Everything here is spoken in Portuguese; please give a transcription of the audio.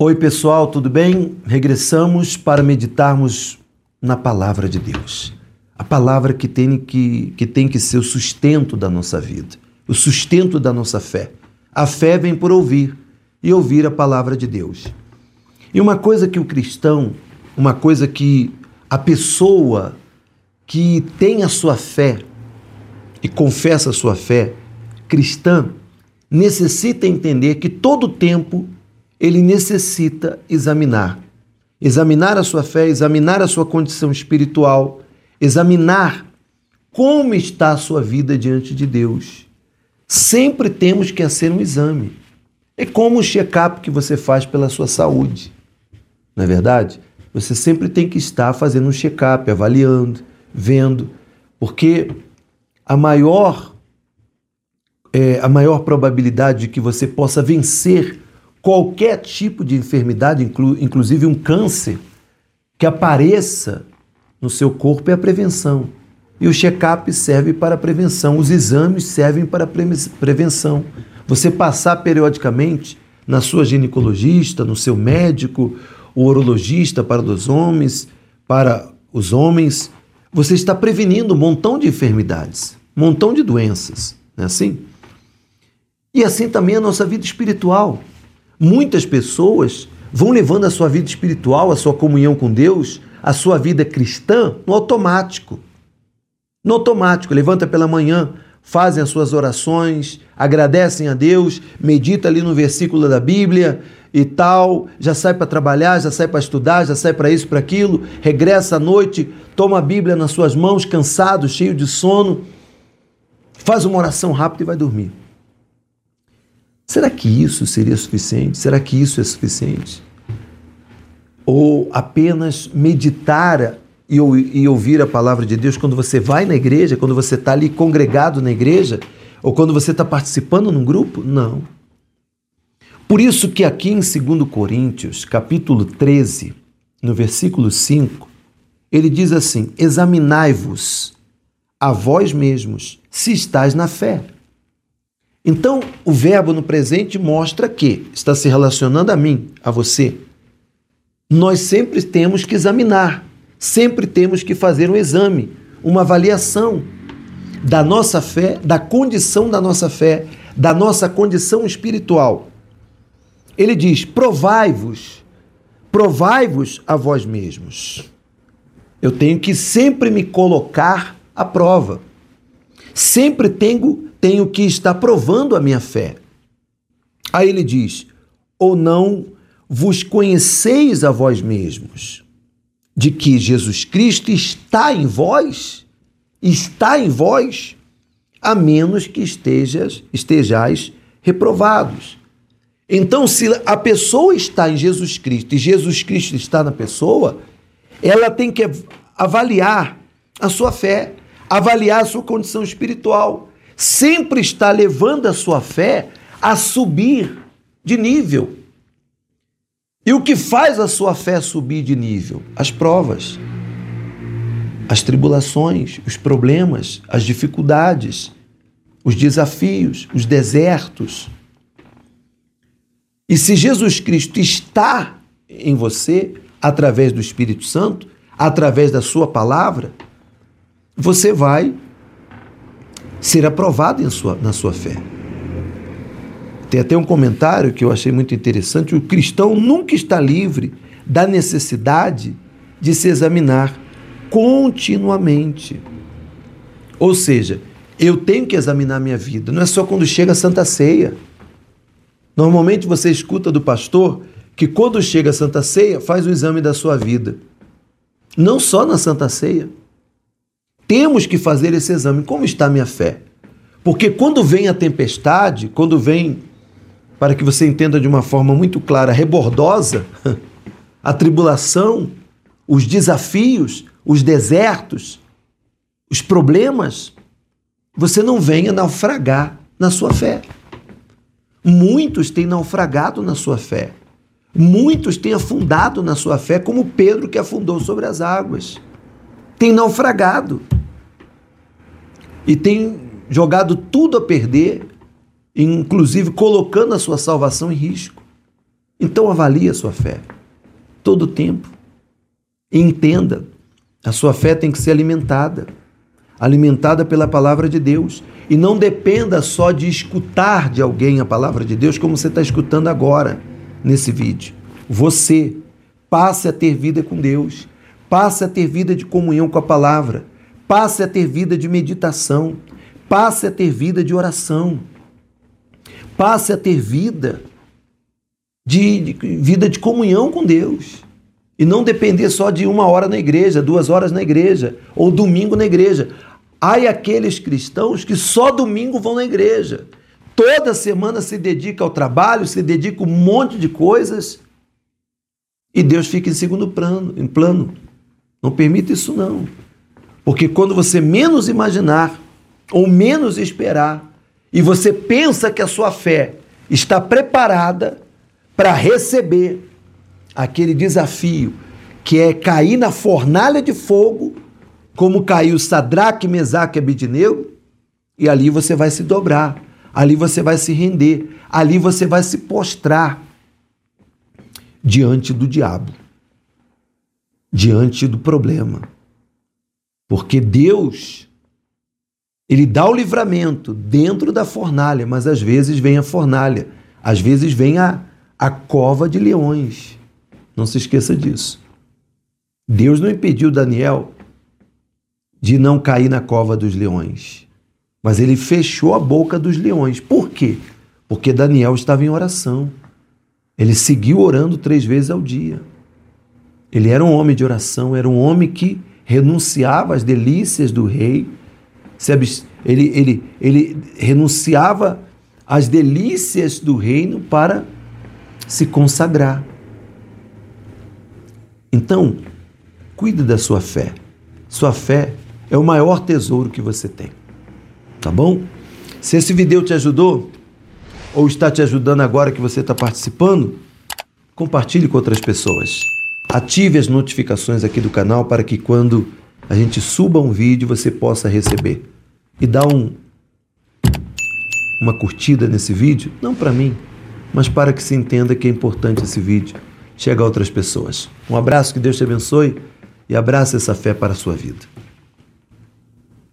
Oi, pessoal, tudo bem? Regressamos para meditarmos na palavra de Deus. A palavra que tem que, que tem que ser o sustento da nossa vida, o sustento da nossa fé. A fé vem por ouvir e ouvir a palavra de Deus. E uma coisa que o cristão, uma coisa que a pessoa que tem a sua fé e confessa a sua fé cristã necessita entender que todo tempo ele necessita examinar. Examinar a sua fé, examinar a sua condição espiritual, examinar como está a sua vida diante de Deus. Sempre temos que fazer um exame. É como o check-up que você faz pela sua saúde. Não é verdade? Você sempre tem que estar fazendo um check-up, avaliando, vendo, porque a maior é, a maior probabilidade de que você possa vencer qualquer tipo de enfermidade, inclu inclusive um câncer, que apareça no seu corpo é a prevenção. E o check-up serve para prevenção, os exames servem para prevenção. Você passar periodicamente na sua ginecologista, no seu médico, o urologista para os homens, para os homens, você está prevenindo um montão de enfermidades, um montão de doenças, não é assim? E assim também a nossa vida espiritual. Muitas pessoas vão levando a sua vida espiritual, a sua comunhão com Deus, a sua vida cristã no automático. No automático, levanta pela manhã, fazem as suas orações, agradecem a Deus, medita ali no versículo da Bíblia e tal, já sai para trabalhar, já sai para estudar, já sai para isso, para aquilo, regressa à noite, toma a Bíblia nas suas mãos, cansado, cheio de sono, faz uma oração rápida e vai dormir. Será que isso seria suficiente? Será que isso é suficiente? Ou apenas meditar e, e ouvir a palavra de Deus quando você vai na igreja, quando você está ali congregado na igreja, ou quando você está participando num grupo? Não. Por isso que aqui em 2 Coríntios, capítulo 13, no versículo 5, ele diz assim: Examinai-vos a vós mesmos se estáis na fé. Então, o verbo no presente mostra que está se relacionando a mim, a você. Nós sempre temos que examinar, sempre temos que fazer um exame, uma avaliação da nossa fé, da condição da nossa fé, da nossa condição espiritual. Ele diz: provai-vos, provai-vos a vós mesmos. Eu tenho que sempre me colocar à prova. Sempre tenho tenho que estar provando a minha fé. Aí ele diz: ou não vos conheceis a vós mesmos, de que Jesus Cristo está em vós, está em vós, a menos que estejas, estejais reprovados. Então, se a pessoa está em Jesus Cristo e Jesus Cristo está na pessoa, ela tem que avaliar a sua fé, avaliar a sua condição espiritual sempre está levando a sua fé a subir de nível. E o que faz a sua fé subir de nível? As provas, as tribulações, os problemas, as dificuldades, os desafios, os desertos. E se Jesus Cristo está em você, através do Espírito Santo, através da sua palavra, você vai ser aprovado sua, na sua fé. Tem até um comentário que eu achei muito interessante: o cristão nunca está livre da necessidade de se examinar continuamente. Ou seja, eu tenho que examinar minha vida, não é só quando chega a Santa Ceia. Normalmente você escuta do pastor que quando chega a Santa Ceia, faz o exame da sua vida. Não só na Santa Ceia. Temos que fazer esse exame. Como está minha fé? Porque quando vem a tempestade, quando vem, para que você entenda de uma forma muito clara, rebordosa, a tribulação, os desafios, os desertos, os problemas, você não venha naufragar na sua fé. Muitos têm naufragado na sua fé. Muitos têm afundado na sua fé, como Pedro que afundou sobre as águas. Tem naufragado e tem jogado tudo a perder, inclusive colocando a sua salvação em risco. Então avalie a sua fé todo o tempo. Entenda, a sua fé tem que ser alimentada, alimentada pela palavra de Deus. E não dependa só de escutar de alguém a palavra de Deus, como você está escutando agora nesse vídeo. Você passe a ter vida com Deus, passe a ter vida de comunhão com a palavra, passe a ter vida de meditação, passe a ter vida de oração, passe a ter vida de, de vida de comunhão com Deus. E não depender só de uma hora na igreja, duas horas na igreja, ou domingo na igreja. Há aqueles cristãos que só domingo vão na igreja. Toda semana se dedica ao trabalho, se dedica um monte de coisas e Deus fica em segundo plano, em plano. Não permita isso não. Porque quando você menos imaginar ou menos esperar e você pensa que a sua fé está preparada para receber aquele desafio que é cair na fornalha de fogo, como caiu Sadraque, Mesaque e Abidineu, e ali você vai se dobrar, ali você vai se render, ali você vai se postrar diante do diabo, diante do problema. Porque Deus, Ele dá o livramento dentro da fornalha, mas às vezes vem a fornalha, às vezes vem a, a cova de leões. Não se esqueça disso. Deus não impediu Daniel de não cair na cova dos leões, mas ele fechou a boca dos leões. Por quê? Porque Daniel estava em oração. Ele seguiu orando três vezes ao dia. Ele era um homem de oração, era um homem que renunciava às delícias do rei. Ele, ele, ele renunciava às delícias do reino para se consagrar. Então, cuide da sua fé. Sua fé é o maior tesouro que você tem. Tá bom? Se esse vídeo te ajudou, ou está te ajudando agora que você está participando, compartilhe com outras pessoas. Ative as notificações aqui do canal para que quando a gente suba um vídeo você possa receber. E dá um, uma curtida nesse vídeo, não para mim, mas para que se entenda que é importante esse vídeo chega a outras pessoas. Um abraço, que Deus te abençoe e abraça essa fé para a sua vida.